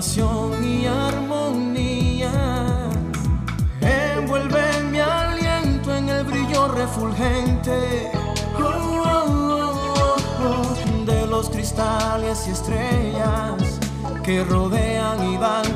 y armonía. Envuelve mi aliento en el brillo refulgente oh, oh, oh, de los cristales y estrellas que rodean y dan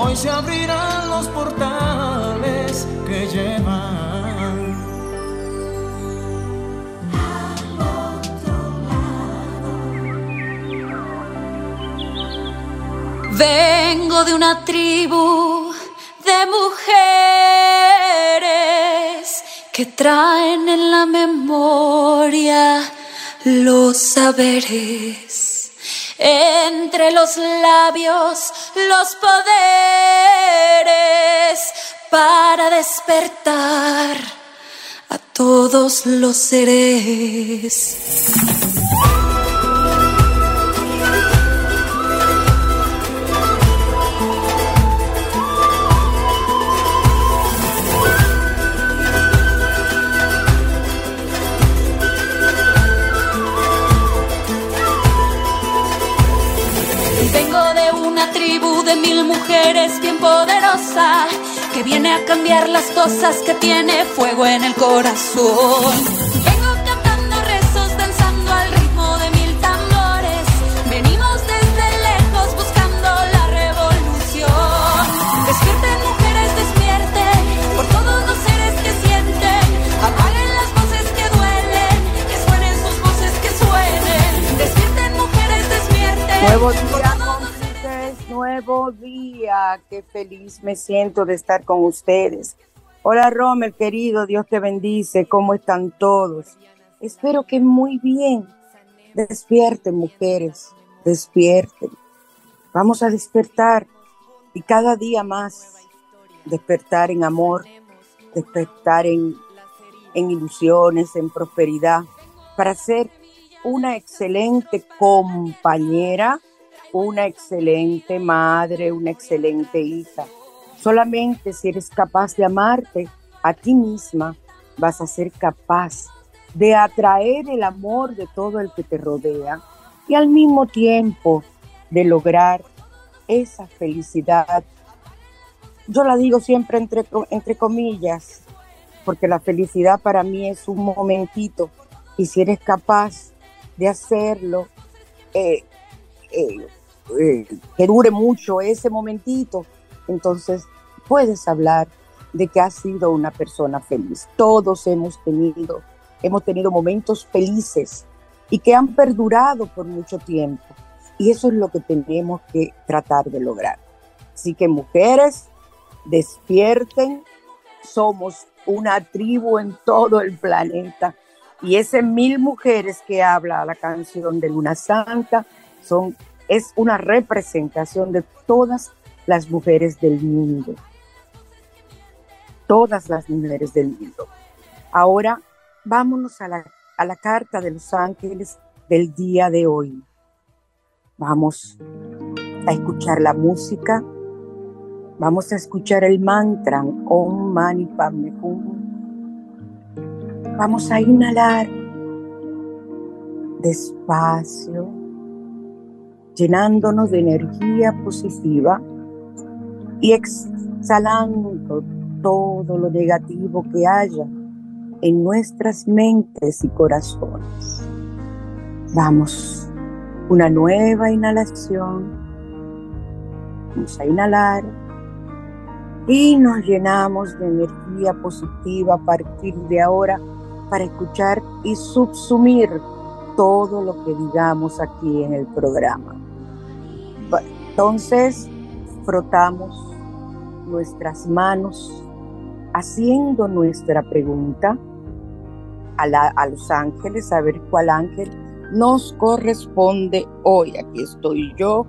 hoy se abrirán los portales que llevan. Vengo de una tribu de mujeres que traen en la memoria los saberes entre los labios los poderes para despertar a todos los seres. De mil mujeres bien poderosa que viene a cambiar las cosas que tiene fuego en el corazón. Vengo cantando rezos, danzando al ritmo de mil tambores. Venimos desde lejos buscando la revolución. Despierten mujeres, despierten por todos los seres que sienten. Apaguen las voces que duelen, que suenen sus voces que suenen. Despierten mujeres, despierten. Nuevo nuevo día. Qué feliz me siento de estar con ustedes. Hola Rommel, querido, Dios te bendice. ¿Cómo están todos? Espero que muy bien. Despierten, mujeres, despierten. Vamos a despertar y cada día más despertar en amor, despertar en, en ilusiones, en prosperidad, para ser una excelente compañera, una excelente madre, una excelente hija. Solamente si eres capaz de amarte a ti misma, vas a ser capaz de atraer el amor de todo el que te rodea y al mismo tiempo de lograr esa felicidad. Yo la digo siempre entre, entre comillas, porque la felicidad para mí es un momentito y si eres capaz de hacerlo, eh, eh, eh, que dure mucho ese momentito, entonces puedes hablar de que has sido una persona feliz. Todos hemos tenido, hemos tenido momentos felices y que han perdurado por mucho tiempo. Y eso es lo que tenemos que tratar de lograr. Así que mujeres, despierten, somos una tribu en todo el planeta. Y ese mil mujeres que habla la canción de Luna Santa son es una representación de todas las mujeres del mundo. Todas las mujeres del mundo. Ahora vámonos a la, a la carta de los ángeles del día de hoy. Vamos a escuchar la música. Vamos a escuchar el mantra Om Mani Padme Hum. Vamos a inhalar despacio llenándonos de energía positiva y exhalando todo lo negativo que haya en nuestras mentes y corazones. Vamos, una nueva inhalación. Vamos a inhalar y nos llenamos de energía positiva a partir de ahora para escuchar y subsumir todo lo que digamos aquí en el programa. Entonces, frotamos nuestras manos haciendo nuestra pregunta a, los ángeles, a ver cuál ángel nos corresponde hoy. Aquí estoy yo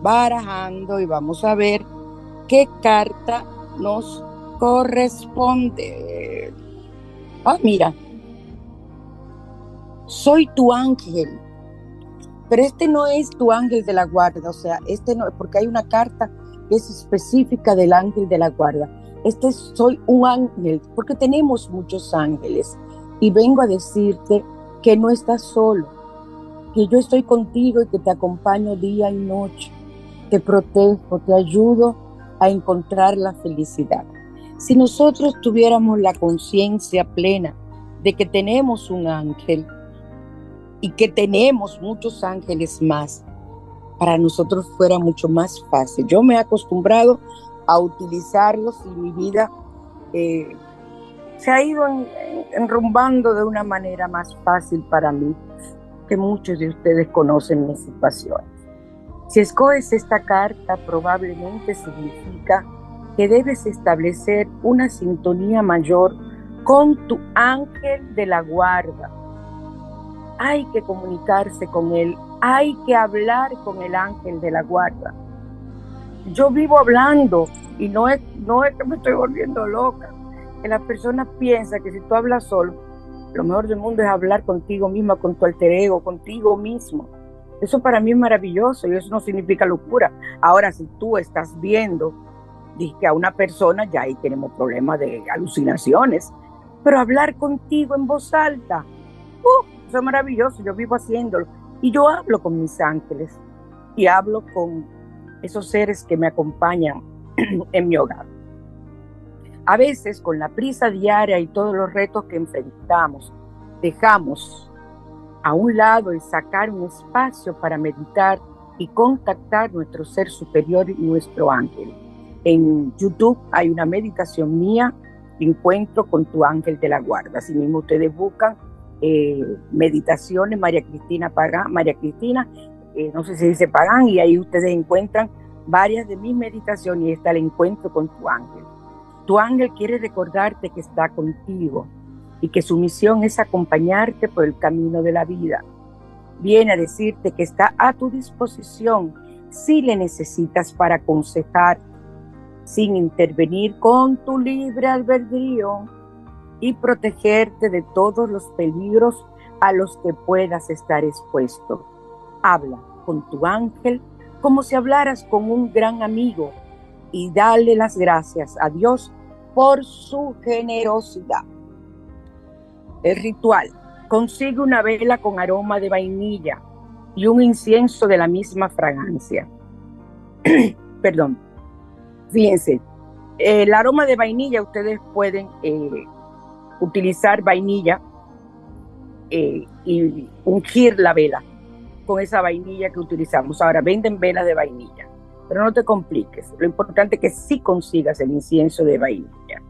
barajando y vamos a ver qué carta nos corresponde. Ah, mira, soy tu ángel, pero este no es tu ángel de la guarda, o sea, este no, porque hay una carta que es específica del ángel de la guarda. Este soy un ángel, porque tenemos muchos ángeles y vengo a decirte que no estás solo, que yo estoy contigo y que te acompaño día y noche, te protejo, te ayudo a encontrar la felicidad. Si nosotros tuviéramos la conciencia plena de que tenemos un ángel y que tenemos muchos ángeles más, para nosotros fuera mucho más fácil. Yo me he acostumbrado a utilizarlos y mi vida eh, se ha ido enrumbando de una manera más fácil para mí, que muchos de ustedes conocen mi situación. Si escoges esta carta, probablemente significa que debes establecer una sintonía mayor con tu ángel de la guarda. Hay que comunicarse con él, hay que hablar con el ángel de la guarda. Yo vivo hablando y no es, no es que me estoy volviendo loca que la persona piensa que si tú hablas solo, lo mejor del mundo es hablar contigo misma, con tu alter ego, contigo mismo. Eso para mí es maravilloso y eso no significa locura. Ahora, si tú estás viendo que a una persona, ya ahí tenemos problemas de alucinaciones, pero hablar contigo en voz alta, eso es maravilloso, yo vivo haciéndolo. Y yo hablo con mis ángeles y hablo con esos seres que me acompañan en mi hogar. A veces, con la prisa diaria y todos los retos que enfrentamos, dejamos a un lado y sacar un espacio para meditar y contactar nuestro ser superior y nuestro ángel. En YouTube hay una meditación mía, Encuentro con tu ángel de la guarda. Así mismo ustedes buscan eh, meditaciones María Cristina Pagán, María Cristina, eh, no sé si dice Pagán, y ahí ustedes encuentran varias de mis meditaciones y está el encuentro con tu ángel. Tu ángel quiere recordarte que está contigo y que su misión es acompañarte por el camino de la vida. Viene a decirte que está a tu disposición si le necesitas para aconsejar sin intervenir con tu libre albedrío y protegerte de todos los peligros a los que puedas estar expuesto. Habla con tu ángel como si hablaras con un gran amigo y dale las gracias a Dios por su generosidad. El ritual. Consigue una vela con aroma de vainilla y un incienso de la misma fragancia. Perdón. Fíjense, el aroma de vainilla ustedes pueden eh, utilizar vainilla eh, y ungir la vela con esa vainilla que utilizamos. Ahora venden velas de vainilla pero no te compliques. Lo importante es que sí consigas el incienso de vainilla.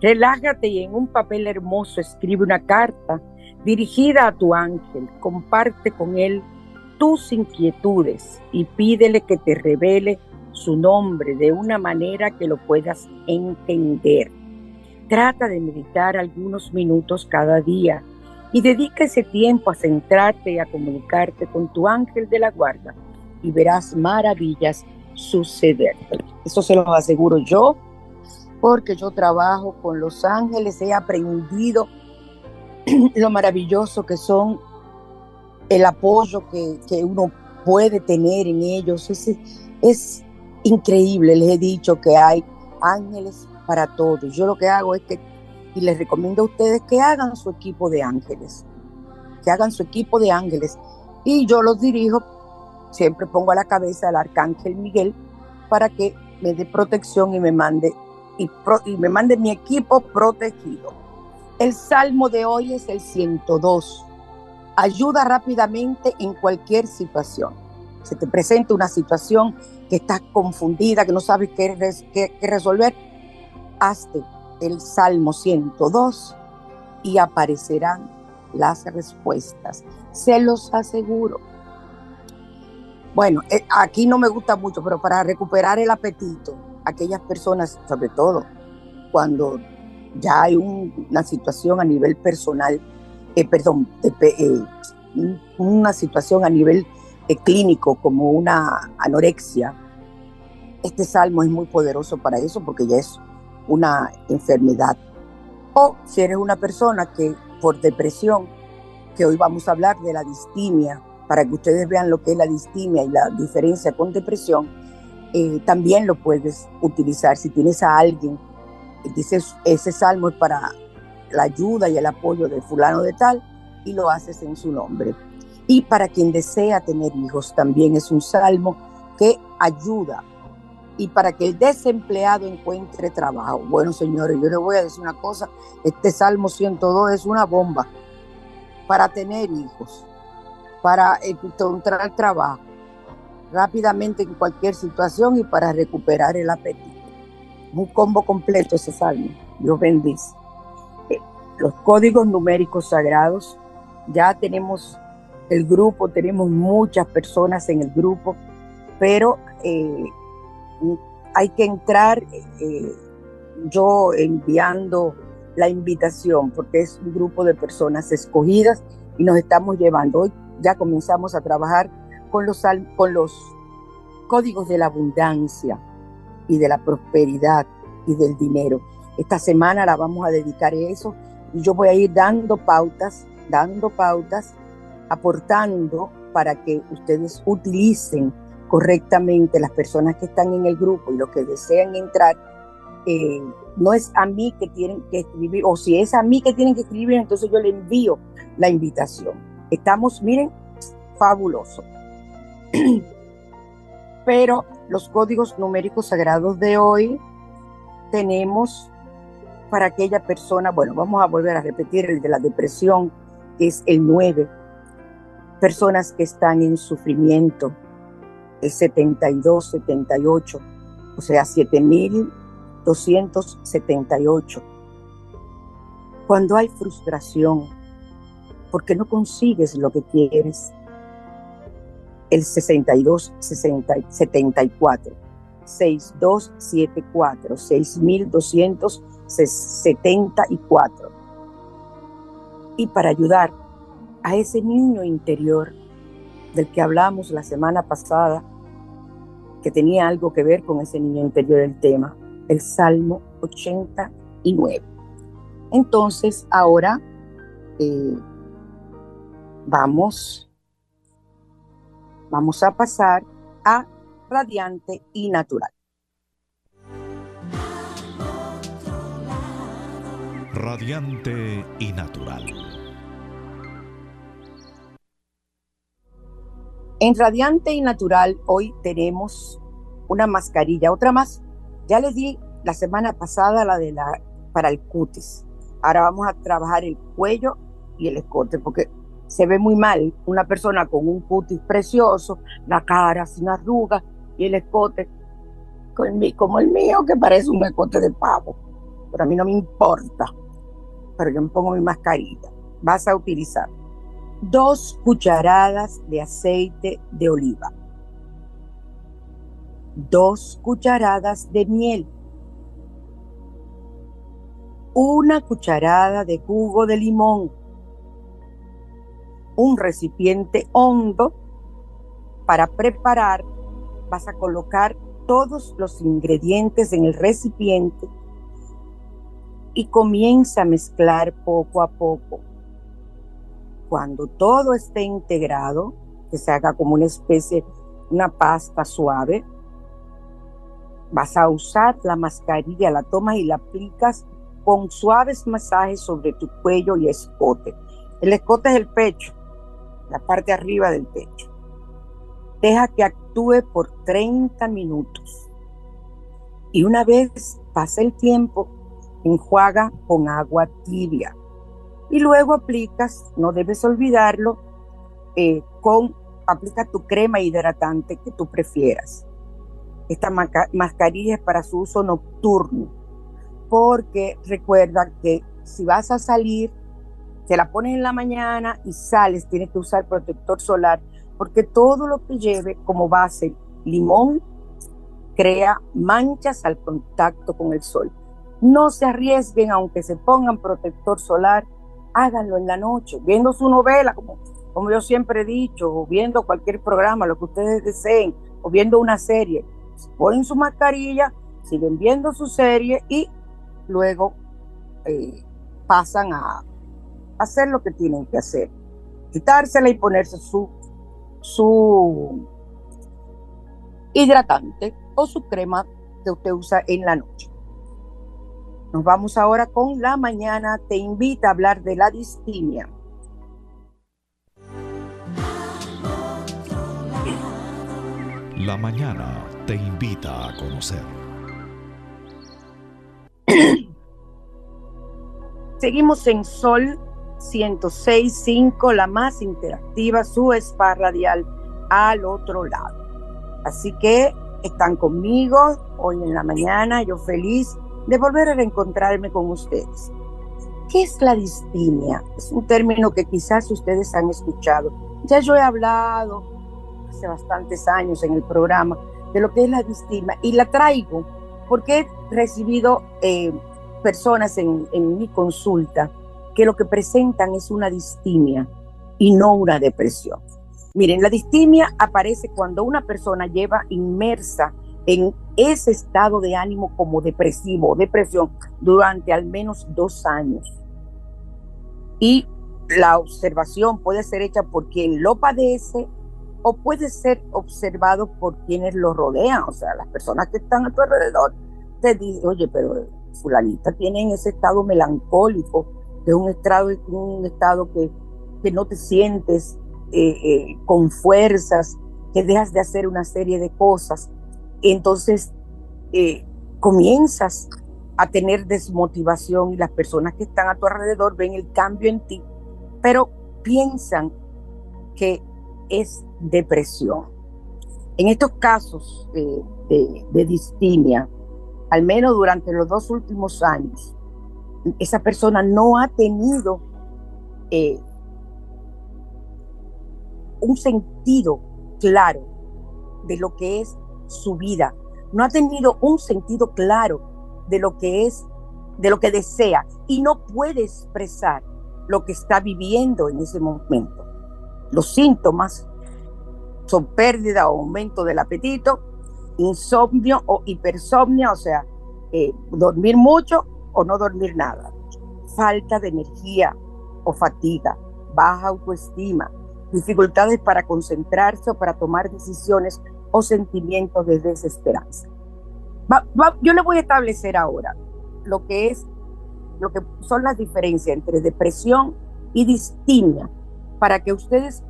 Relájate y en un papel hermoso escribe una carta dirigida a tu ángel. Comparte con él tus inquietudes y pídele que te revele su nombre de una manera que lo puedas entender. Trata de meditar algunos minutos cada día y dedica ese tiempo a centrarte y a comunicarte con tu ángel de la guarda y verás maravillas suceder. Eso se lo aseguro yo, porque yo trabajo con los ángeles, he aprendido lo maravilloso que son, el apoyo que, que uno puede tener en ellos. Es, es increíble, les he dicho que hay ángeles para todos. Yo lo que hago es que, y les recomiendo a ustedes que hagan su equipo de ángeles, que hagan su equipo de ángeles. Y yo los dirijo siempre pongo a la cabeza al arcángel Miguel para que me dé protección y me mande y, y me mande mi equipo protegido. El salmo de hoy es el 102. Ayuda rápidamente en cualquier situación. Se te presenta una situación que estás confundida, que no sabes qué resolver, hazte el Salmo 102 y aparecerán las respuestas. Se los aseguro. Bueno, eh, aquí no me gusta mucho, pero para recuperar el apetito, aquellas personas, sobre todo cuando ya hay una situación a nivel personal, eh, perdón, eh, una situación a nivel clínico como una anorexia, este salmo es muy poderoso para eso porque ya es una enfermedad. O si eres una persona que por depresión, que hoy vamos a hablar de la distimia, para que ustedes vean lo que es la distimia y la diferencia con depresión, eh, también lo puedes utilizar. Si tienes a alguien, dices, ese salmo es para la ayuda y el apoyo de fulano de tal, y lo haces en su nombre. Y para quien desea tener hijos, también es un salmo que ayuda y para que el desempleado encuentre trabajo. Bueno, señores, yo les voy a decir una cosa, este Salmo 102 es una bomba para tener hijos, para encontrar trabajo rápidamente en cualquier situación y para recuperar el apetito. Un combo completo ese salmo. Dios bendice. Eh, los códigos numéricos sagrados, ya tenemos el grupo, tenemos muchas personas en el grupo, pero eh, hay que entrar eh, yo enviando la invitación, porque es un grupo de personas escogidas y nos estamos llevando. Hoy ya comenzamos a trabajar con los, con los códigos de la abundancia y de la prosperidad y del dinero. Esta semana la vamos a dedicar a eso y yo voy a ir dando pautas, dando pautas, aportando para que ustedes utilicen correctamente las personas que están en el grupo y los que desean entrar, eh, no es a mí que tienen que escribir, o si es a mí que tienen que escribir, entonces yo le envío la invitación. Estamos, miren, fabuloso. Pero los códigos numéricos sagrados de hoy tenemos para aquella persona, bueno, vamos a volver a repetir el de la depresión, que es el 9, personas que están en sufrimiento, 72, 78, o sea, 7278. Cuando hay frustración, porque no consigues lo que quieres, el 62, 60, 74, 6274, 6274. Y para ayudar a ese niño interior del que hablamos la semana pasada, que tenía algo que ver con ese niño interior el tema, el Salmo 89. Entonces, ahora eh, vamos, vamos a pasar a radiante y natural. Radiante y natural. En Radiante y Natural hoy tenemos una mascarilla, otra más. Ya les di la semana pasada la de la para el cutis. Ahora vamos a trabajar el cuello y el escote porque se ve muy mal una persona con un cutis precioso, la cara sin arrugas y el escote como el mío que parece un escote de pavo. Pero a mí no me importa. Pero yo me pongo mi mascarilla. Vas a utilizar dos cucharadas de aceite de oliva, dos cucharadas de miel, una cucharada de jugo de limón, un recipiente hondo. Para preparar, vas a colocar todos los ingredientes en el recipiente y comienza a mezclar poco a poco cuando todo esté integrado, que se haga como una especie, una pasta suave, vas a usar la mascarilla, la tomas y la aplicas con suaves masajes sobre tu cuello y escote. El escote es el pecho, la parte arriba del pecho. Deja que actúe por 30 minutos. Y una vez pasa el tiempo, enjuaga con agua tibia y luego aplicas, no debes olvidarlo, eh, con aplica tu crema hidratante que tú prefieras. Esta mascarilla es para su uso nocturno, porque recuerda que si vas a salir, te la pones en la mañana y sales, tienes que usar protector solar, porque todo lo que lleve como base limón crea manchas al contacto con el sol. No se arriesguen, aunque se pongan protector solar, háganlo en la noche, viendo su novela, como, como yo siempre he dicho, o viendo cualquier programa, lo que ustedes deseen, o viendo una serie. Ponen su mascarilla, siguen viendo su serie y luego eh, pasan a hacer lo que tienen que hacer. Quitársela y ponerse su, su hidratante o su crema que usted usa en la noche. Nos vamos ahora con la mañana. Te invita a hablar de la distimia. La mañana te invita a conocer. Seguimos en Sol 106.5, la más interactiva, su spa radial al otro lado. Así que están conmigo hoy en la mañana, yo feliz de volver a reencontrarme con ustedes. ¿Qué es la distimia? Es un término que quizás ustedes han escuchado. Ya yo he hablado hace bastantes años en el programa de lo que es la distimia y la traigo porque he recibido eh, personas en, en mi consulta que lo que presentan es una distimia y no una depresión. Miren, la distimia aparece cuando una persona lleva inmersa en ese estado de ánimo como depresivo depresión durante al menos dos años. Y la observación puede ser hecha por quien lo padece o puede ser observado por quienes lo rodean, o sea, las personas que están a tu alrededor te dicen, oye, pero fulanita tiene ese estado melancólico, que es un estado, un estado que, que no te sientes eh, eh, con fuerzas, que dejas de hacer una serie de cosas entonces eh, comienzas a tener desmotivación y las personas que están a tu alrededor ven el cambio en ti, pero piensan que es depresión. En estos casos de, distimia, al menos durante los dos últimos años, esa persona no ha tenido eh, un sentido claro de lo que es su vida, no ha tenido un sentido claro de lo que es, de lo que desea y no puede expresar lo que está viviendo en ese momento. Los síntomas son pérdida o aumento del apetito, insomnio o hipersomnia, o sea, eh, dormir mucho o no dormir nada, falta de energía o fatiga, baja autoestima, dificultades para concentrarse o para tomar decisiones o sentimientos de desesperanza. yo le voy a establecer ahora lo que es lo que son las diferencias entre depresión y distimia para que ustedes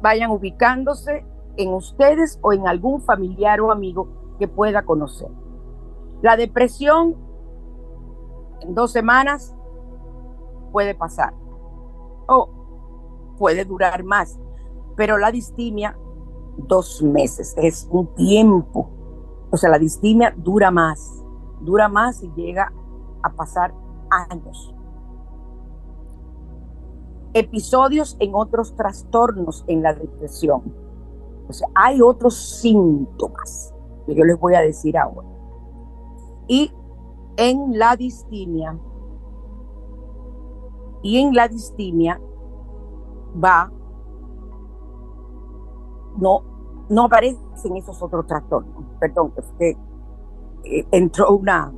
vayan ubicándose en ustedes o en algún familiar o amigo que pueda conocer. La depresión en dos semanas puede pasar o puede durar más, pero la distimia dos meses, es un tiempo. O sea, la distimia dura más, dura más y llega a pasar años. Episodios en otros trastornos en la depresión. O sea, hay otros síntomas que yo les voy a decir ahora. Y en la distimia, y en la distimia va no, no aparecen esos otros trastornos. Perdón, que eh, entró una,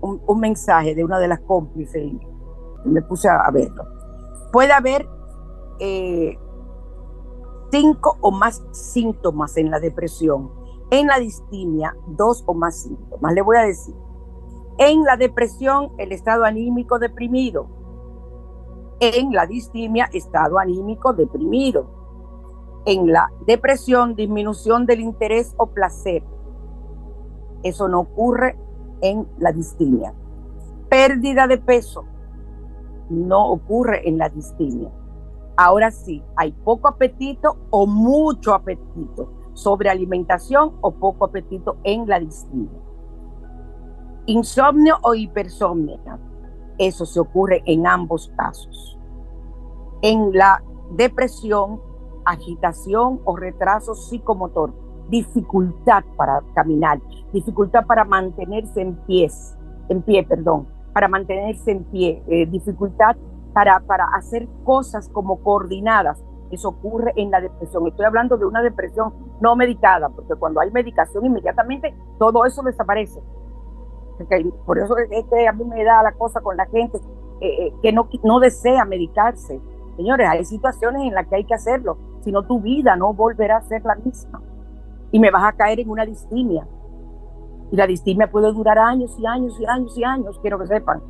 un, mensaje de una de las cómplices me puse a, verlo. Puede haber eh, cinco o más síntomas en la depresión. En la distimia, dos o más síntomas. Le voy a decir. En la depresión, el estado anímico deprimido. En la distimia, estado anímico deprimido en la depresión, disminución del interés o placer. Eso no ocurre en la distimia. Pérdida de peso no ocurre en la distimia. Ahora sí, hay poco apetito o mucho apetito, sobrealimentación o poco apetito en la distimia. Insomnio o hipersomnia, eso se ocurre en ambos casos. En la depresión, agitación o retraso psicomotor, dificultad para caminar, dificultad para mantenerse en pies, en pie, perdón, para mantenerse en pie, eh, dificultad para, para hacer cosas como coordinadas. Eso ocurre en la depresión. Estoy hablando de una depresión no medicada, porque cuando hay medicación inmediatamente todo eso desaparece. Por eso es que a mí me da la cosa con la gente eh, eh, que no, no desea medicarse. Señores, hay situaciones en las que hay que hacerlo, si no tu vida no volverá a ser la misma. Y me vas a caer en una distimia. Y la distimia puede durar años y años y años y años, quiero que sepan.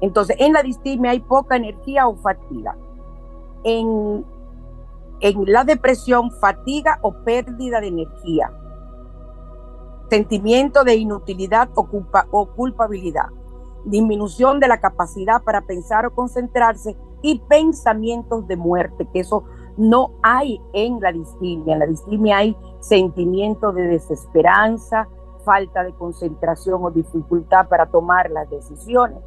Entonces, en la distimia hay poca energía o fatiga. En, en la depresión, fatiga o pérdida de energía sentimiento de inutilidad o, o culpabilidad, disminución de la capacidad para pensar o concentrarse y pensamientos de muerte, que eso no hay en la distimia. En la distimia hay sentimiento de desesperanza, falta de concentración o dificultad para tomar las decisiones,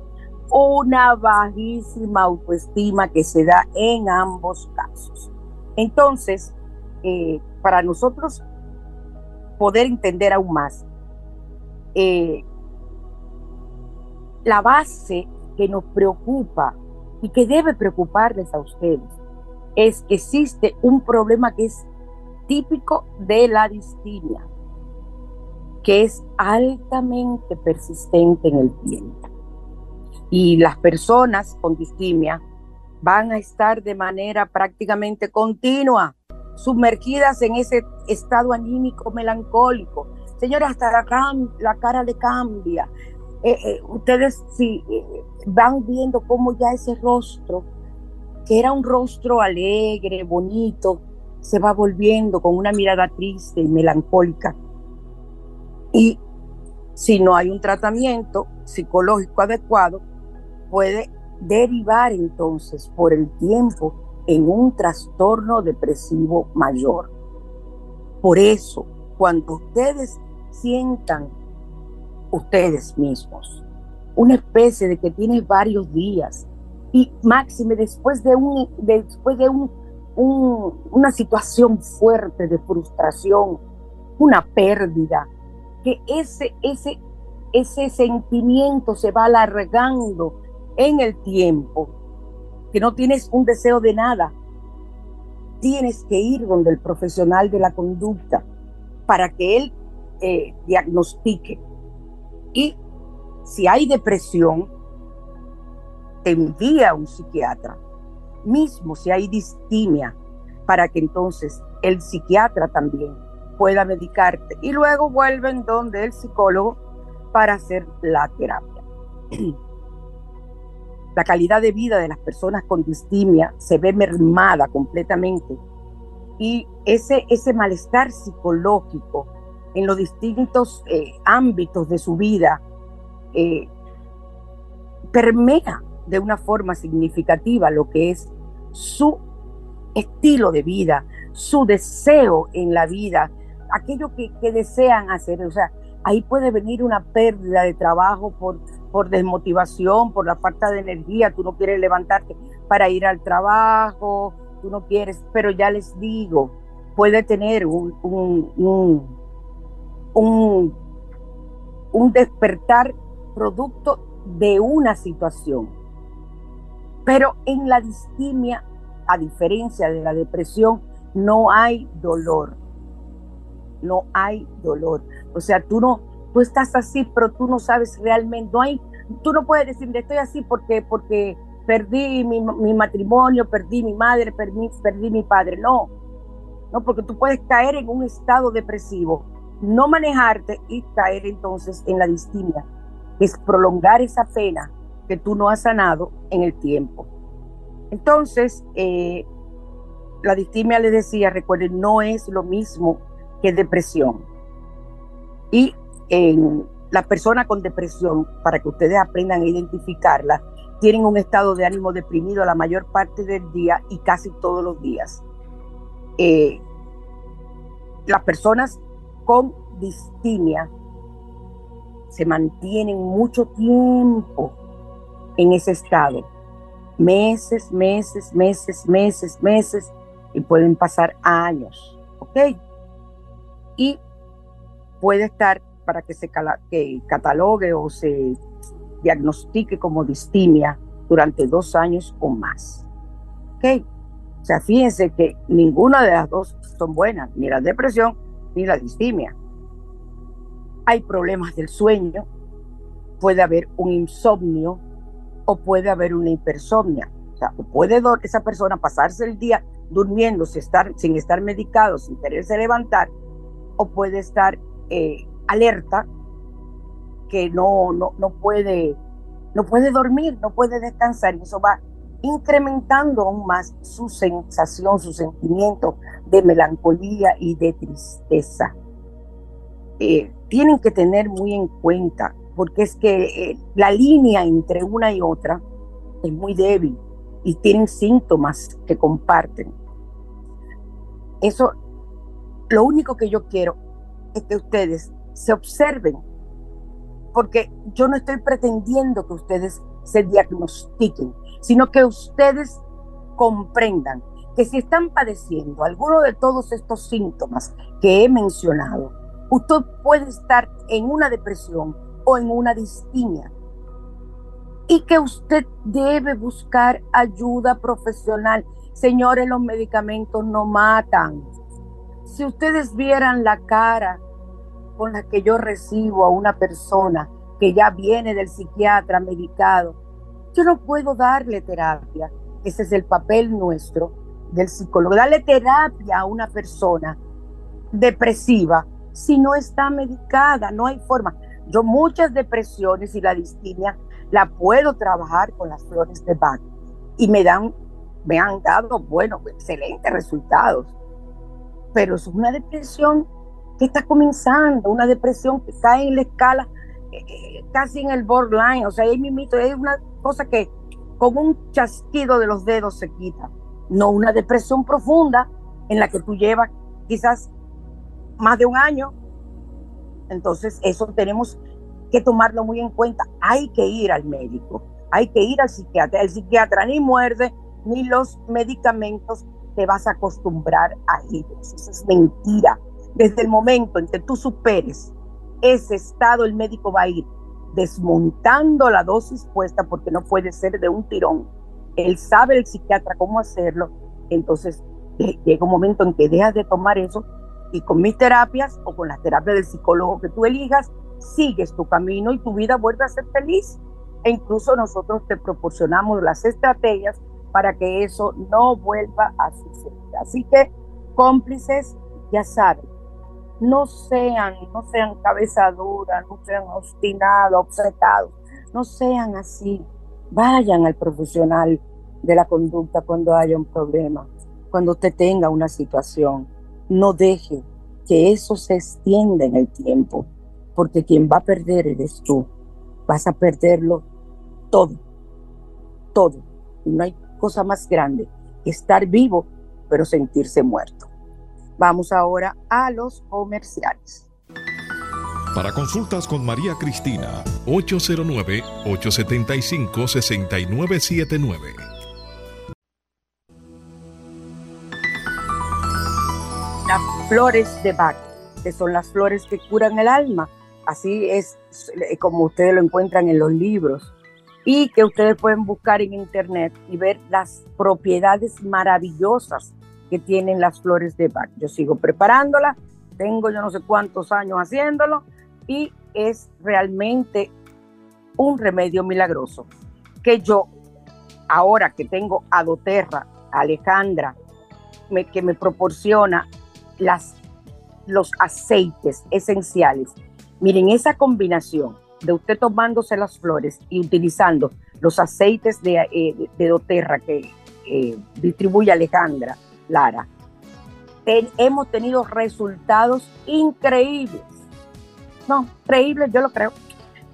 una bajísima autoestima que se da en ambos casos. Entonces, eh, para nosotros poder entender aún más. Eh, la base que nos preocupa y que debe preocuparles a ustedes es que existe un problema que es típico de la distimia, que es altamente persistente en el tiempo. Y las personas con distimia van a estar de manera prácticamente continua sumergidas en ese estado anímico melancólico. Señores, hasta la, la cara le cambia. Eh, eh, ustedes si eh, van viendo cómo ya ese rostro, que era un rostro alegre, bonito, se va volviendo con una mirada triste y melancólica. Y si no hay un tratamiento psicológico adecuado, puede derivar entonces por el tiempo en un trastorno depresivo mayor. Por eso, cuando ustedes sientan ustedes mismos una especie de que tienes varios días y máxime después de un después de un, una situación fuerte de frustración, una pérdida, que ese ese ese sentimiento se va alargando en el tiempo que no tienes un deseo de nada, tienes que ir donde el profesional de la conducta para que él eh, diagnostique. Y si hay depresión, te envía a un psiquiatra. Mismo si hay distimia, para que entonces el psiquiatra también pueda medicarte. Y luego vuelven donde el psicólogo para hacer la terapia. la calidad de vida de las personas con distimia se ve mermada completamente y ese, ese malestar psicológico en los distintos eh, ámbitos de su vida eh, permea de una forma significativa lo que es su estilo de vida, su deseo en la vida, aquello que, desean hacer. O sea, ahí puede venir una pérdida de trabajo por por desmotivación, por la falta de energía, tú no quieres levantarte para ir al trabajo, tú no quieres, pero ya les digo, puede tener un, un, un, un, despertar producto de una situación. Pero en la distimia, a diferencia de la depresión, no hay dolor. No hay dolor. O sea, tú no, tú estás así, pero tú no sabes realmente, no hay, tú no puedes decir, estoy así porque, porque perdí mi, matrimonio, perdí mi madre, perdí, perdí mi padre. No, no, porque tú puedes caer en un estado depresivo, no manejarte y caer entonces en la distimia, es prolongar esa pena que tú no has sanado en el tiempo. Entonces, eh, la distimia, les decía, recuerden, no es lo mismo que depresión. Y en la persona con depresión, para que ustedes aprendan a identificarla, tienen un estado de ánimo deprimido la mayor parte del día y casi todos los días. Eh, las personas con distimia se mantienen mucho tiempo en ese estado. Meses, meses, meses, meses, meses, y pueden pasar años, ¿ok? Y puede estar para que se que catalogue o se diagnostique como distimia durante dos años o más. ¿Ok? O sea, fíjense que ninguna de las dos son buenas, ni la depresión ni la distimia. Hay problemas del sueño, puede haber un insomnio o puede haber una hipersomnia. O puede esa persona pasarse el día durmiendo sin estar, sin estar medicado, sin quererse levantar, o puede estar eh, alerta que no, no, no, puede, no puede dormir, no puede descansar y eso va incrementando aún más su sensación, su sentimiento de melancolía y de tristeza. Eh, tienen que tener muy en cuenta, porque es que eh, la línea entre una y otra es muy débil y tienen síntomas que comparten. Eso, lo único que yo quiero es que ustedes se observen, porque yo no estoy pretendiendo que ustedes se diagnostiquen, sino que ustedes comprendan que si están padeciendo alguno de todos estos síntomas que he mencionado, usted puede estar en una depresión o en una distimia y que usted debe buscar ayuda profesional. Señores, los medicamentos no matan. Si ustedes vieran la cara con la que yo recibo a una persona que ya viene del psiquiatra medicado, yo no puedo darle terapia. Ese es el papel nuestro del psicólogo. Darle terapia a una persona depresiva si no está medicada, no hay forma. Yo muchas depresiones y la distimia la puedo trabajar con las flores de Bach y me dan, me han dado, bueno, excelentes resultados. Pero es una depresión que está comenzando, una depresión que cae en la escala eh, eh, casi en el borderline, o sea, ahí mimito, es una cosa que con un chasquido de los dedos se quita, no una depresión profunda en la que tú llevas quizás más de un año. Entonces, eso tenemos que tomarlo muy en cuenta. Hay que ir al médico, hay que ir al psiquiatra. El psiquiatra ni muerde, ni los medicamentos te vas a acostumbrar a ellos. Eso es mentira. Desde el momento en que tú superes ese estado, el médico va a ir desmontando la dosis puesta porque no puede ser de un tirón. Él sabe el psiquiatra cómo hacerlo. Entonces llega un momento en que dejas de tomar eso y con mis terapias o con las terapias del psicólogo que tú elijas, sigues tu camino y tu vida vuelve a ser feliz. E incluso nosotros te proporcionamos las estrategias para que eso no vuelva a suceder. Así que cómplices, ya saben, no sean, no sean cabeza dura, no sean obstinados, obcecados, no sean así. Vayan al profesional de la conducta cuando haya un problema, cuando usted tenga una situación. No deje que eso se extienda en el tiempo, porque quien va a perder eres tú. Vas a perderlo todo, todo. Y no hay cosa más grande que estar vivo, pero sentirse muerto. Vamos ahora a los comerciales. Para consultas con María Cristina, 809-875-6979. Flores de Bach, que son las flores que curan el alma. Así es eh, como ustedes lo encuentran en los libros y que ustedes pueden buscar en internet y ver las propiedades maravillosas que tienen las flores de Bach. Yo sigo preparándola, tengo yo no sé cuántos años haciéndolo y es realmente un remedio milagroso que yo, ahora que tengo a Doterra, Alejandra, me, que me proporciona las, los aceites esenciales. Miren, esa combinación de usted tomándose las flores y utilizando los aceites de, eh, de doterra que eh, distribuye Alejandra, Lara. hemos tenido resultados increíbles. no, creíble, yo lo creo,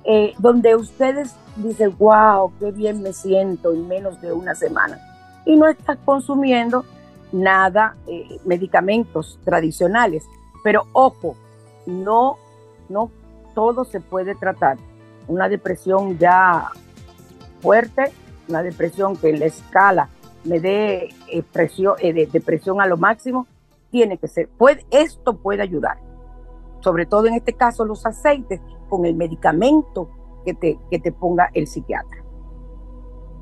eh, donde ustedes dicen, wow, qué bien me siento en menos de una semana. Y no estás consumiendo nada, eh, medicamentos tradicionales. Pero ojo, no, no todo se puede tratar. Una depresión ya fuerte, una depresión que en la escala me dé eh, de depresión a lo máximo, tiene que ser, puede, esto puede ayudar. Sobre todo en este caso los aceites con el medicamento que te, que te ponga el psiquiatra.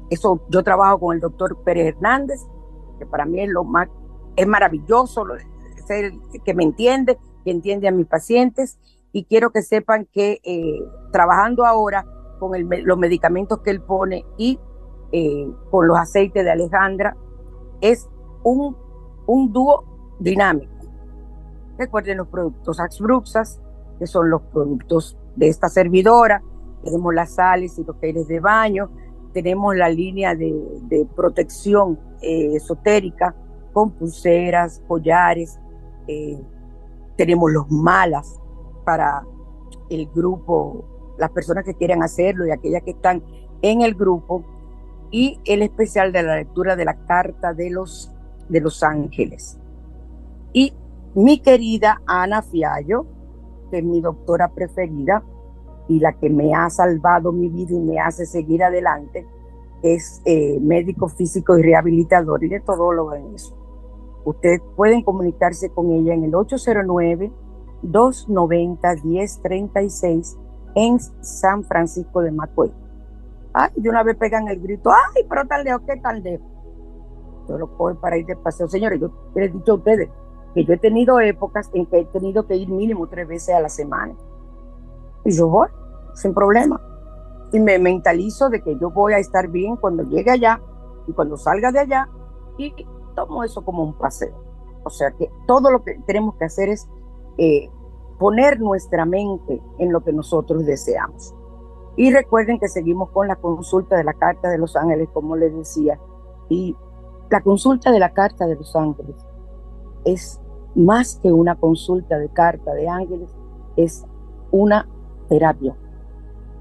Eso yo trabajo con el doctor Pérez Hernández, que para mí es lo más, es maravilloso, ser que me entiende, que entiende a mis pacientes y quiero que sepan que eh, trabajando ahora con los medicamentos que él pone y eh, con los aceites de Alejandra es un, un dúo dinámico. Recuerden los productos Axbruxas, que son los productos de esta servidora. Tenemos las sales y los geles de baño. Tenemos la línea de, protección eh, esotérica con pulseras, collares. Eh, tenemos los malas para el grupo, las personas que quieran hacerlo y aquellas que están en el grupo. Y el especial de la lectura de la carta de los, de los ángeles. Y mi querida Ana Fiallo, que es mi doctora preferida y la que me ha salvado mi vida y me hace seguir adelante, es eh, médico físico y rehabilitador y de todólogo en eso. Ustedes pueden comunicarse con ella en el 809-290-1036 en San Francisco de Macorís. Ay, de una vez pegan el grito, ay, pero tan lejos, ¿qué tan lejos? Yo lo cojo para ir de paseo. Señores, yo les he dicho a ustedes, que yo he tenido épocas en que he tenido que ir mínimo tres veces a la semana. Y yo voy, sin problema. Y me mentalizo de que yo voy a estar bien cuando llegue allá y cuando salga de allá y tomo eso como un paseo. O sea que todo lo que tenemos que hacer es eh, poner nuestra mente en lo que nosotros deseamos. Y recuerden que seguimos con la consulta de la Carta de los Ángeles, como les decía. Y la consulta de la Carta de los Ángeles es más que una consulta de carta de ángeles, es una terapia,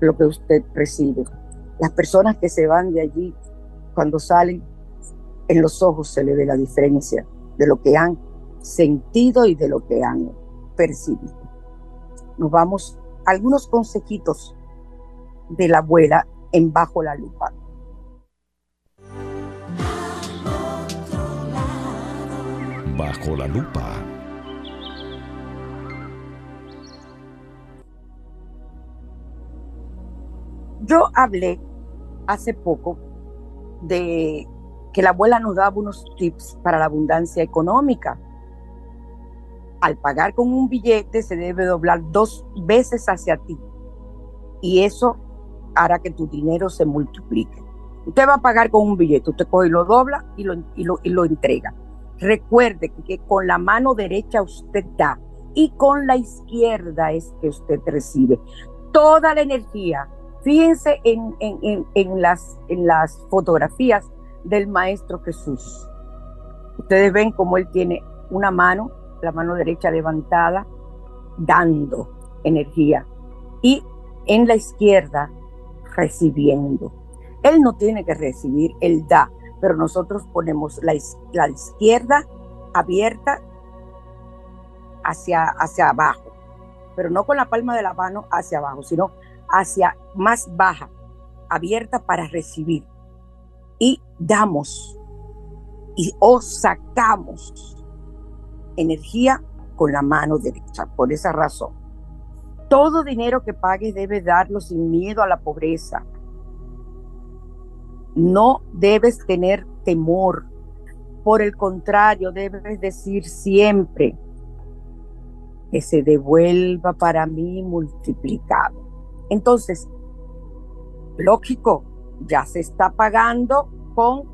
lo que usted recibe. Las personas que se van de allí, cuando salen, en los ojos se le ve la diferencia de lo que han sentido y de lo que han percibido. Nos vamos algunos consejitos de la abuela en Bajo la Lupa. Bajo la lupa. Yo hablé hace poco de que la abuela nos daba unos tips para la abundancia económica. Al pagar con un billete se debe doblar dos veces hacia ti y eso hará que tu dinero se multiplique. Usted va a pagar con un billete, usted y lo dobla y lo, y lo, y lo entrega. Recuerde que con la mano derecha usted da y con la izquierda es que usted recibe toda la energía. Fíjense en, en, las, en las fotografías del Maestro Jesús. Ustedes ven cómo él tiene una mano, la mano derecha levantada, dando energía y en la izquierda recibiendo. Él no tiene que recibir, él da pero nosotros ponemos la, la izquierda abierta hacia, hacia abajo, pero no con la palma de la mano hacia abajo, sino hacia más baja, abierta para recibir. Y damos y o sacamos energía con la mano derecha, por esa razón. Todo dinero que pagues debe darlo sin miedo a la pobreza, no debes tener temor. Por el contrario, debes decir siempre que se devuelva para mí multiplicado. Entonces, lógico, ya se está pagando con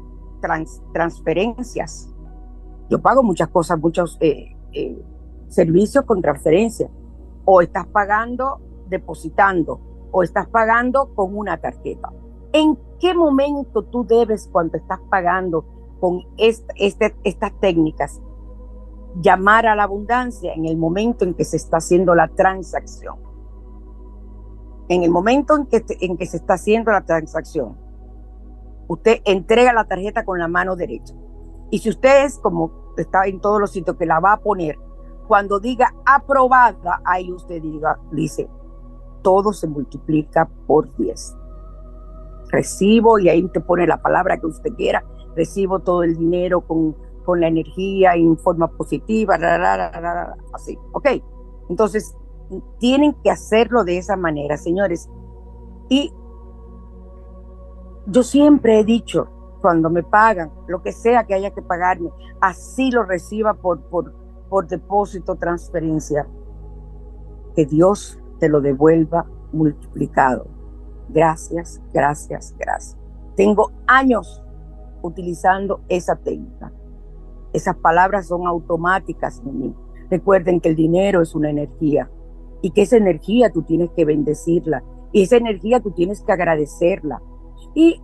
transferencias. Yo pago muchas cosas, muchos eh, eh, servicios con transferencia. O estás pagando depositando, o estás pagando con una tarjeta. ¿En qué momento tú debes, cuando estás pagando con este, estas técnicas, llamar a la abundancia? En el momento en que se está haciendo la transacción. En el momento en que, se está haciendo la transacción, usted entrega la tarjeta con la mano derecha. Y si usted es como está en todos los sitios que la va a poner, cuando diga aprobada, ahí usted diga, dice, todo se multiplica por 10. Recibo y ahí usted pone la palabra que usted quiera, recibo todo el dinero con, con la energía en forma positiva, así, ¿ok? Entonces, tienen que hacerlo de esa manera, señores. Y yo siempre he dicho, cuando me pagan, lo que sea que haya que pagarme, así lo reciba por, por, por depósito, transferencia, que Dios te lo devuelva multiplicado. Gracias, gracias, gracias. Tengo años utilizando esa técnica. Esas palabras son automáticas en mí. Recuerden que el dinero es una energía y que esa energía tú tienes que bendecirla y esa energía tú tienes que agradecerla. Y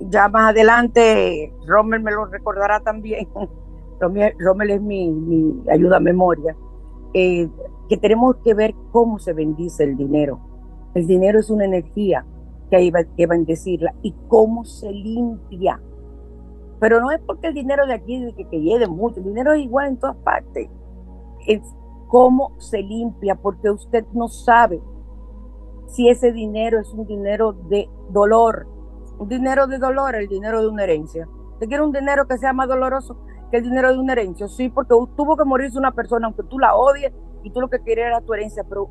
ya más adelante, Rommel me lo recordará también, Rommel es mi, ayuda a memoria, eh, que tenemos que ver cómo se bendice el dinero. El dinero es una energía que hay que bendecirla y cómo se limpia. Pero no es porque el dinero de aquí que, que llegue mucho, el dinero es igual en todas partes. Es cómo se limpia, porque usted no sabe si ese dinero es un dinero de dolor, un dinero de dolor, el dinero de una herencia. ¿Te quiere un dinero que sea más doloroso que el dinero de una herencia? Sí, porque tuvo que morirse una persona, aunque tú la odies y tú lo que querías era tu herencia, pero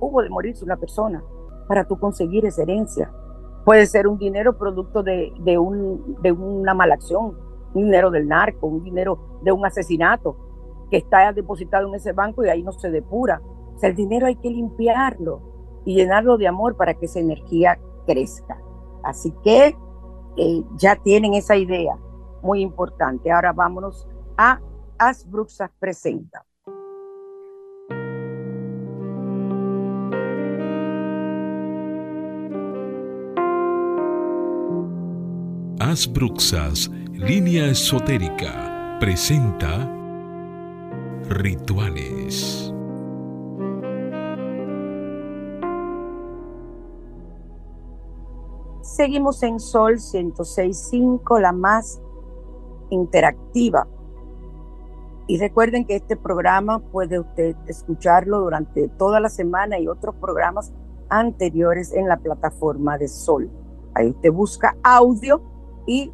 hubo de morirse una persona para tú conseguir esa herencia. Puede ser un dinero producto de, de, un, de una mala acción, un dinero del narco, un dinero de un asesinato que está depositado en ese banco y ahí no se depura. O sea, el dinero hay que limpiarlo y llenarlo de amor para que esa energía crezca. Así que eh, ya tienen esa idea muy importante. Ahora vámonos a Asbruxas Presenta. Asbruxas, línea esotérica, presenta rituales. Seguimos en Sol 106.5, la más interactiva. Y recuerden que este programa puede usted escucharlo durante toda la semana y otros programas anteriores en la plataforma de Sol. Ahí usted busca audio y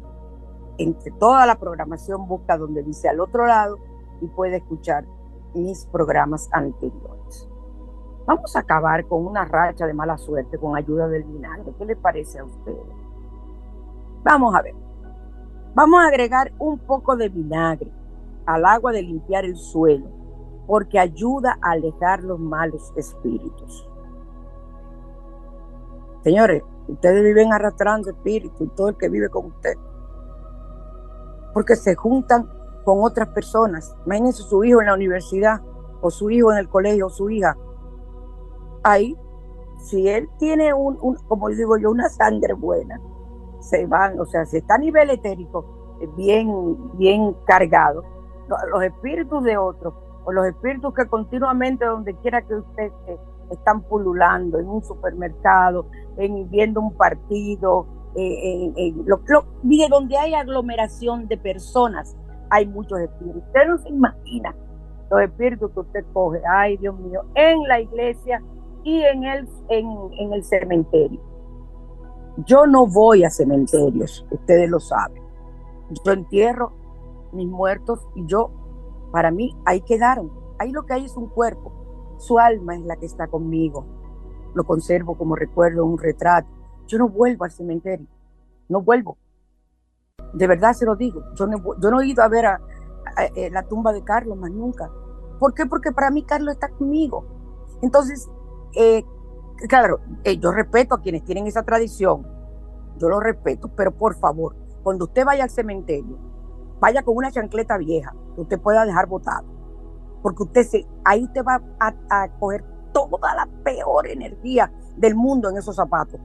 entre toda la programación busca donde dice al otro lado y puede escuchar mis programas anteriores. Vamos a acabar con una racha de mala suerte con ayuda del vinagre. ¿Qué le parece a ustedes? Vamos a ver. Vamos a agregar un poco de vinagre al agua de limpiar el suelo, porque ayuda a alejar los malos espíritus. Señores, ustedes viven arrastrando espíritus y todo el que vive con usted, porque se juntan con otras personas. Imagínense su hijo en la universidad, o su hijo en el colegio, o su hija, ahí, si él tiene un, como digo yo, una sangre buena, se van, o sea, si está a nivel etérico bien, bien cargado, los espíritus de otros, o los espíritus que continuamente, donde quiera que usted esté, están pululando, en un supermercado, en viendo un partido, eh, en, lo, donde hay aglomeración de personas, hay muchos espíritus. Usted no se imagina los espíritus que usted coge, ay Dios mío, en la iglesia y en el, en, el cementerio. Yo no voy a cementerios, ustedes lo saben. Yo entierro mis muertos y yo, para mí, ahí quedaron. Ahí lo que hay es un cuerpo. Su alma es la que está conmigo. Lo conservo como recuerdo, un retrato. Yo no vuelvo al cementerio. No vuelvo. De verdad se lo digo. Yo no, he ido a ver a, eh, la tumba de Carlos más nunca. ¿Por qué? Porque para mí Carlos está conmigo. Entonces, eh, claro, eh, yo respeto a quienes tienen esa tradición, yo lo respeto, pero por favor, cuando usted vaya al cementerio, vaya con una chancleta vieja que usted pueda dejar botado, porque usted se, ahí usted va a, a coger toda la peor energía del mundo en esos zapatos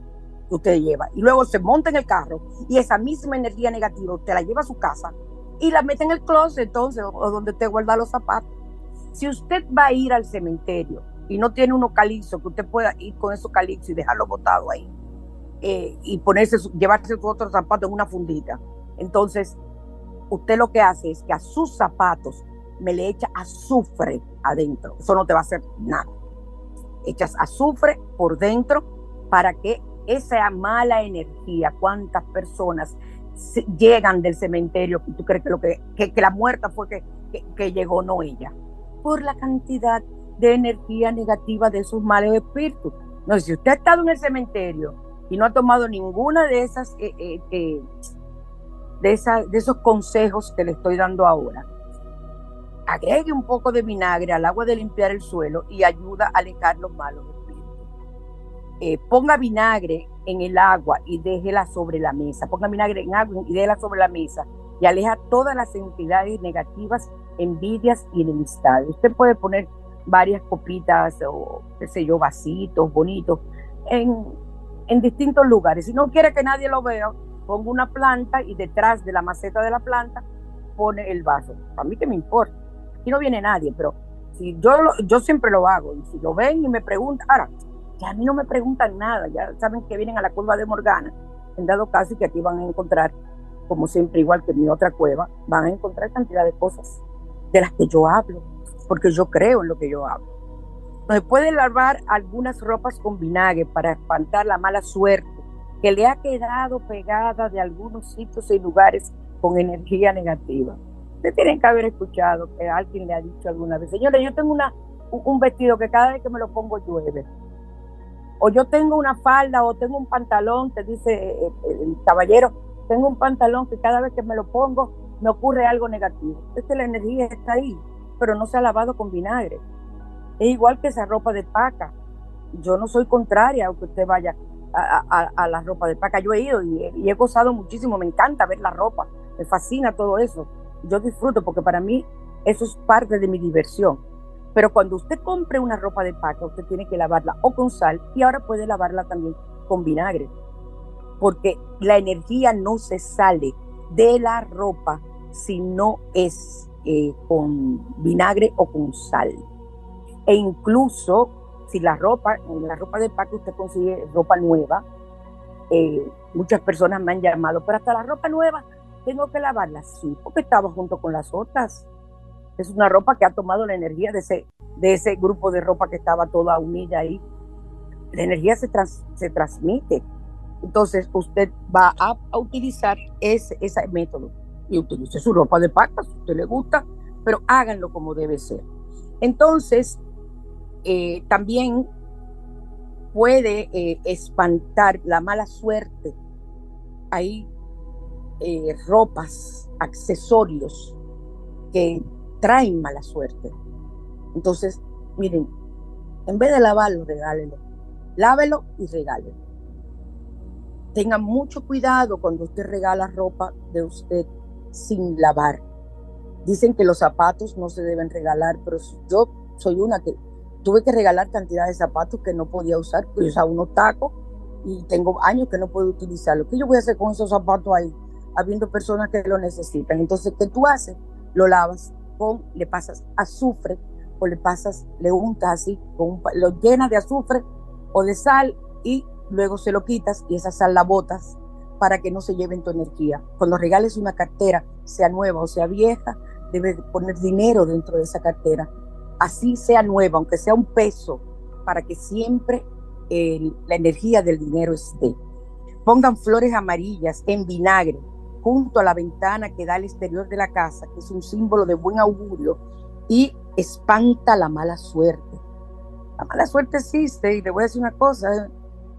usted lleva. Y luego se monta en el carro y esa misma energía negativa usted la lleva a su casa y la mete en el closet entonces, o donde usted guarda los zapatos. Si usted va a ir al cementerio y no tiene unos calixos que usted pueda ir con esos calixos y dejarlo botado ahí eh, y ponerse, llevarse sus otros zapatos en una fundita. Entonces, usted lo que hace es que a sus zapatos me le echa azufre adentro. Eso no te va a hacer nada. Echas azufre por dentro para que esa mala energía, cuántas personas llegan del cementerio, tú crees que, lo que, que, la muerta fue que, que, llegó, no ella, por la cantidad de energía negativa de esos malos espíritus. No, si usted ha estado en el cementerio y no ha tomado ninguna de esas, eh, eh, eh, de, esas de esos consejos que le estoy dando ahora, agregue un poco de vinagre al agua de limpiar el suelo y ayuda a alejar los malos eh, ponga vinagre en el agua y déjela sobre la mesa. Ponga vinagre en agua y déjela sobre la mesa y aleja todas las entidades negativas, envidias y enemistades. Usted puede poner varias copitas o, qué sé yo, vasitos bonitos en, en distintos lugares. Si no quiere que nadie lo vea, ponga una planta y detrás de la maceta de la planta pone el vaso. A mí que me importa. Aquí no viene nadie, pero si yo, yo siempre lo hago. Y si lo ven y me preguntan, ahora, ya a mí no me preguntan nada, ya saben que vienen a la cueva de Morgana, en dado caso que aquí van a encontrar, como siempre, igual que en mi otra cueva, van a encontrar cantidad de cosas de las que yo hablo, porque yo creo en lo que yo hablo. Se puede lavar algunas ropas con vinagre para espantar la mala suerte que le ha quedado pegada de algunos sitios y lugares con energía negativa. Ustedes tienen que haber escuchado que alguien le ha dicho alguna vez, señores, yo tengo una, un vestido que cada vez que me lo pongo llueve o yo tengo una falda o tengo un pantalón, te dice eh, eh, el, caballero, tengo un pantalón que cada vez que me lo pongo me ocurre algo negativo. Es que la energía está ahí, pero no se ha lavado con vinagre. Es igual que esa ropa de paca. Yo no soy contraria a que usted vaya a, la ropa de paca. Yo he ido y y he, gozado muchísimo, me encanta ver la ropa, me fascina todo eso. Yo disfruto porque para mí eso es parte de mi diversión pero cuando usted compre una ropa de paca, usted tiene que lavarla o con sal y ahora puede lavarla también con vinagre, porque la energía no se sale de la ropa si no es eh, con vinagre o con sal. E incluso si la ropa, en la ropa de paca usted consigue ropa nueva, eh, muchas personas me han llamado, pero hasta la ropa nueva tengo que lavarla, sí, porque estaba junto con las otras es una ropa que ha tomado la energía de ese, de ese grupo de ropa que estaba toda unida ahí. La energía se, se transmite. Entonces usted va a, utilizar ese, ese método y utilice su ropa de paca si a usted le gusta, pero háganlo como debe ser. Entonces, eh, también puede eh, espantar la mala suerte. Hay eh, ropas, accesorios que traen mala suerte. Entonces, miren, en vez de lavarlo, regálelo. Lávelo y regálelo. Tengan mucho cuidado cuando usted regala ropa de usted sin lavar. Dicen que los zapatos no se deben regalar, pero yo soy una que tuve que regalar cantidad de zapatos que no podía usar, porque usaba unos tacos y tengo años que no puedo utilizarlo. ¿Qué yo voy a hacer con esos zapatos ahí? Habiendo personas que lo necesitan. Entonces, ¿qué tú haces? Lo lavas, le pasas azufre o le pasas, le untas así, con lo llenas de azufre o de sal y luego se lo quitas y esa sal la botas para que no se lleven tu energía. Cuando regales una cartera, sea nueva o sea vieja, debes poner dinero dentro de esa cartera. Así sea nueva, aunque sea un peso, para que siempre la energía del dinero esté. Pongan flores amarillas en vinagre junto a la ventana que da al exterior de la casa, que es un símbolo de buen augurio, y espanta la mala suerte. La mala suerte existe y le voy a decir una cosa,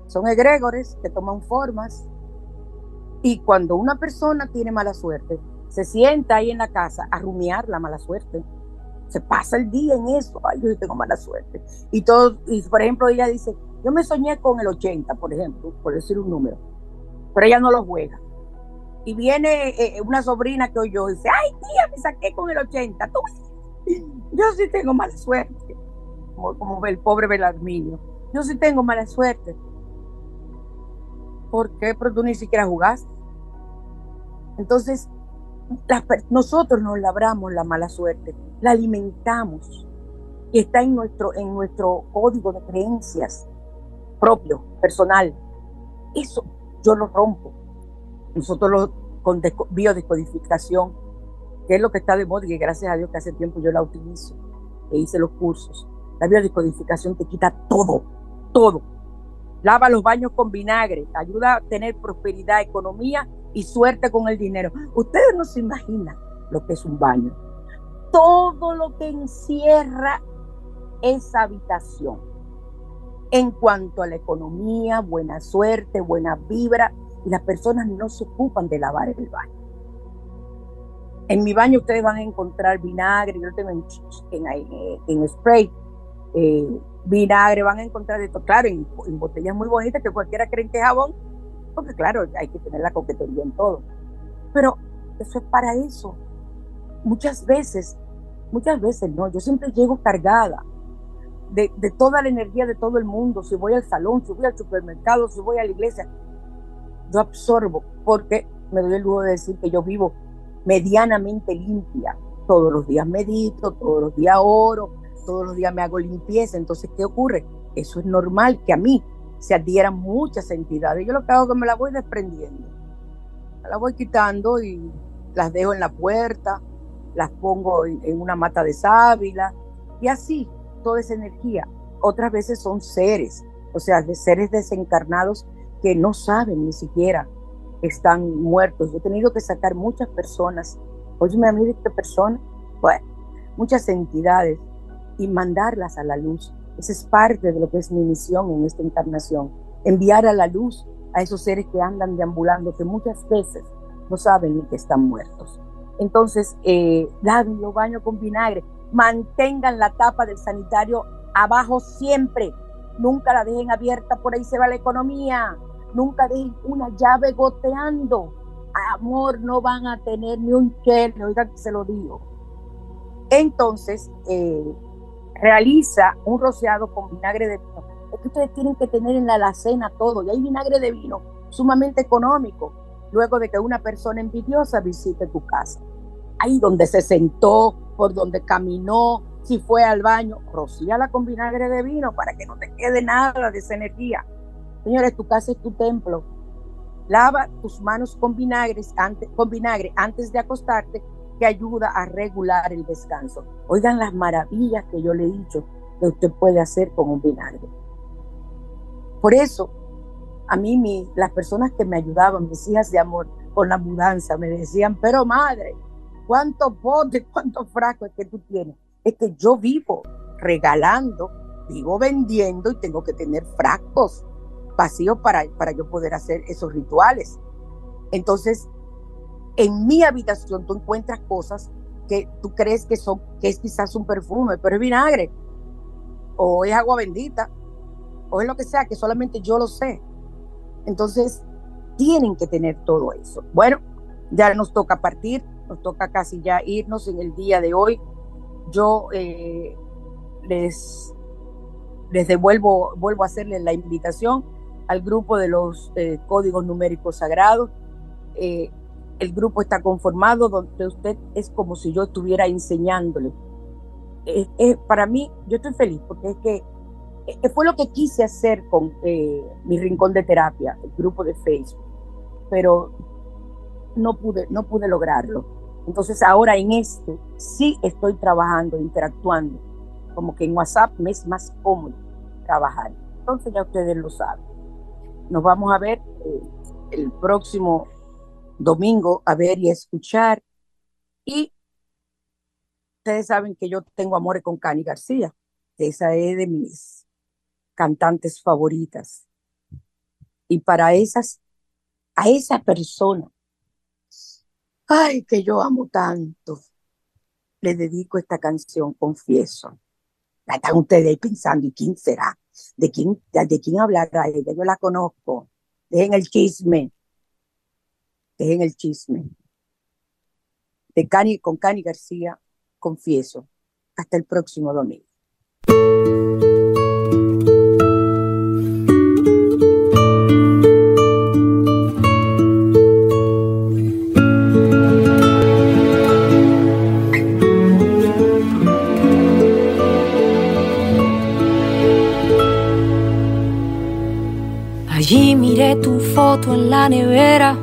son egregores que toman formas y cuando una persona tiene mala suerte, se sienta ahí en la casa a rumiar la mala suerte. Se pasa el día en eso, ay, yo tengo mala suerte. Y todo, y por ejemplo, ella dice, yo me soñé con el 80, por ejemplo, por decir un número, pero ella no lo juega y viene eh, una sobrina que oyó y dice, ay tía, me saqué con el 80. Yo sí tengo mala suerte, como, como el pobre Belarminio. Yo sí tengo mala suerte. ¿Por qué? Pero tú ni siquiera jugaste. Entonces, nosotros nos labramos la mala suerte, la alimentamos. que está en nuestro, en nuestro código de creencias propio, personal. Eso yo lo rompo. Nosotros lo con biodescodificación, que es lo que está de moda y gracias a Dios que hace tiempo yo la utilizo, e hice los cursos. La biodescodificación te quita todo, todo. Lava los baños con vinagre, ayuda a tener prosperidad, economía y suerte con el dinero. Ustedes no se imaginan lo que es un baño. Todo lo que encierra esa habitación. En cuanto a la economía, buena suerte, buena vibra, y las personas no se ocupan de lavar el baño. En mi baño ustedes van a encontrar vinagre, yo tengo en, en, spray, eh, vinagre, van a encontrar esto, claro, en, botellas muy bonitas que cualquiera cree que es jabón, porque claro, hay que tener la coquetería en todo. Pero eso es para eso. Muchas veces, muchas veces no, yo siempre llego cargada de, de toda la energía de todo el mundo, si voy al salón, si voy al supermercado, si voy a la iglesia, yo absorbo porque me doy el lujo de decir que yo vivo medianamente limpia. Todos los días medito, todos los días oro, todos los días me hago limpieza. Entonces, ¿qué ocurre? Eso es normal que a mí se adhieran muchas entidades. Yo lo que hago es que me las voy desprendiendo. Me las voy quitando y las dejo en la puerta, las pongo en, una mata de sábila y así, toda esa energía. Otras veces son seres, o sea, de seres desencarnados que no saben ni siquiera están muertos. He tenido que sacar muchas personas, óyeme a mí de esta persona, bueno, muchas entidades y mandarlas a la luz. Esa es parte de lo que es mi misión en esta encarnación, enviar a la luz a esos seres que andan deambulando, que muchas veces no saben ni que están muertos. Entonces, eh, los baños con vinagre, mantengan la tapa del sanitario abajo siempre, nunca la dejen abierta, por ahí se va la economía, nunca dejen una llave goteando. Amor, no van a tener ni un cherry, oiga que se lo digo. Entonces, eh, realiza un rociado con vinagre de vino. Es que ustedes tienen que tener en la alacena todo, y hay vinagre de vino sumamente económico, luego de que una persona envidiosa visite tu casa. Ahí donde se sentó, por donde caminó, si fue al baño, rocíala con vinagre de vino para que no te quede nada de esa energía. Señores, tu casa es tu templo. Lava tus manos con, antes, con vinagre antes de acostarte, que ayuda a regular el descanso. Oigan las maravillas que yo le he dicho que usted puede hacer con un vinagre. Por eso, a mí las personas que me ayudaban, mis hijas de amor, con la mudanza, me decían, pero madre, ¿cuántos botes, cuántos frascos es que tú tienes? Es que yo vivo regalando, vivo vendiendo y tengo que tener frascos vacío para, para yo poder hacer esos rituales. Entonces, en mi habitación tú encuentras cosas que tú crees que son, que es quizás un perfume, pero es vinagre, o es agua bendita, o es lo que sea, que solamente yo lo sé. Entonces, tienen que tener todo eso. Bueno, ya nos toca partir, nos toca casi ya irnos en el día de hoy. Yo eh, les, les devuelvo, vuelvo a hacerles la invitación al grupo de los eh, códigos numéricos sagrados. Eh, el grupo está conformado donde usted es como si yo estuviera enseñándole. para mí, yo estoy feliz porque es que eh, fue lo que quise hacer con mi rincón de terapia, el grupo de Facebook, pero no pude, no pude lograrlo. Entonces ahora en este sí estoy trabajando, interactuando, como que en WhatsApp me es más cómodo trabajar. Entonces ya ustedes lo saben. Nos vamos a ver eh, el próximo domingo, a ver y a escuchar. Y ustedes saben que yo tengo amores con Cani García. Esa es de mis cantantes favoritas. Y para esas, a esa persona, ay, que yo amo tanto, le dedico esta canción, confieso. La están ustedes ahí pensando, ¿y quién será? ¿De quién, de quién hablará ella? Yo la conozco. Dejen el chisme. Dejen el chisme. De Cani, con Cani García, confieso. Hasta el próximo domingo. Foto en la nevera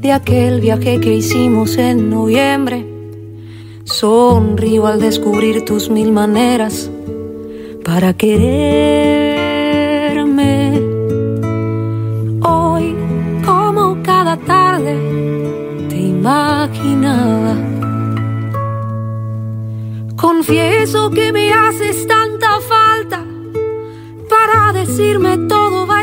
de aquel viaje que hicimos en noviembre. Sonrío al descubrir tus mil maneras para quererme. Hoy, como cada tarde, te imaginaba. Confieso que me haces tanta falta para decirme todo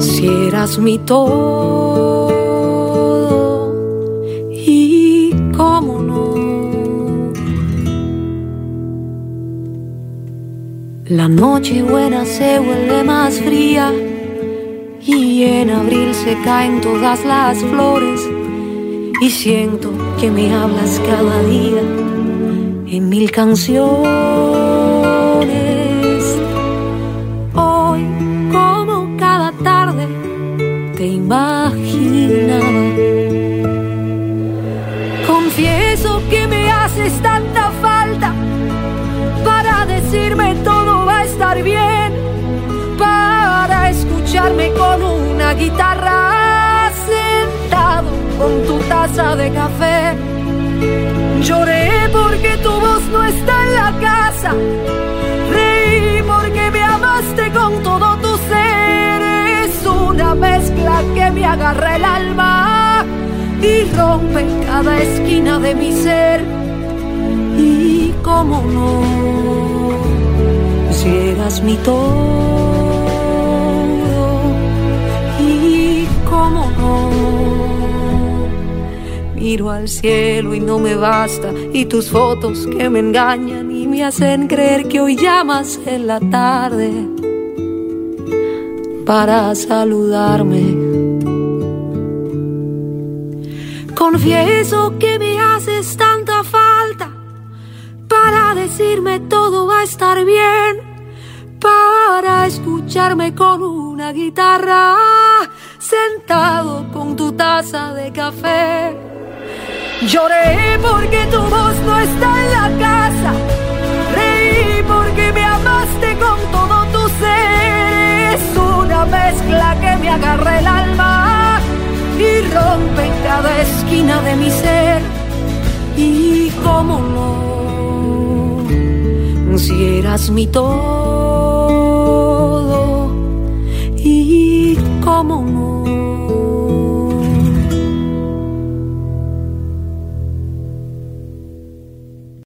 si eras mi todo y cómo no. La noche buena se vuelve más fría y en abril se caen todas las flores y siento que me hablas cada día en mil canciones. Confieso que me haces tanta falta. Para decirme todo va a estar bien, para escucharme con una guitarra sentado con tu taza de café. Lloré porque tu voz no está agarra el alma y rompe cada esquina de mi ser. Y cómo no, si eras mi todo, y cómo no. Miro al cielo y no me basta, y tus fotos que me engañan y me hacen creer que hoy llamas en la tarde para saludarme Confieso que me haces tanta falta para decirme todo va a estar bien, para escucharme con una guitarra, sentado con tu taza de café. Lloré porque tu voz no está en la casa, reí porque me amaste con todo tu ser, es una mezcla que me agarra el alma rompe cada esquina de mi ser. Y cómo no, si eras mi todo, y cómo no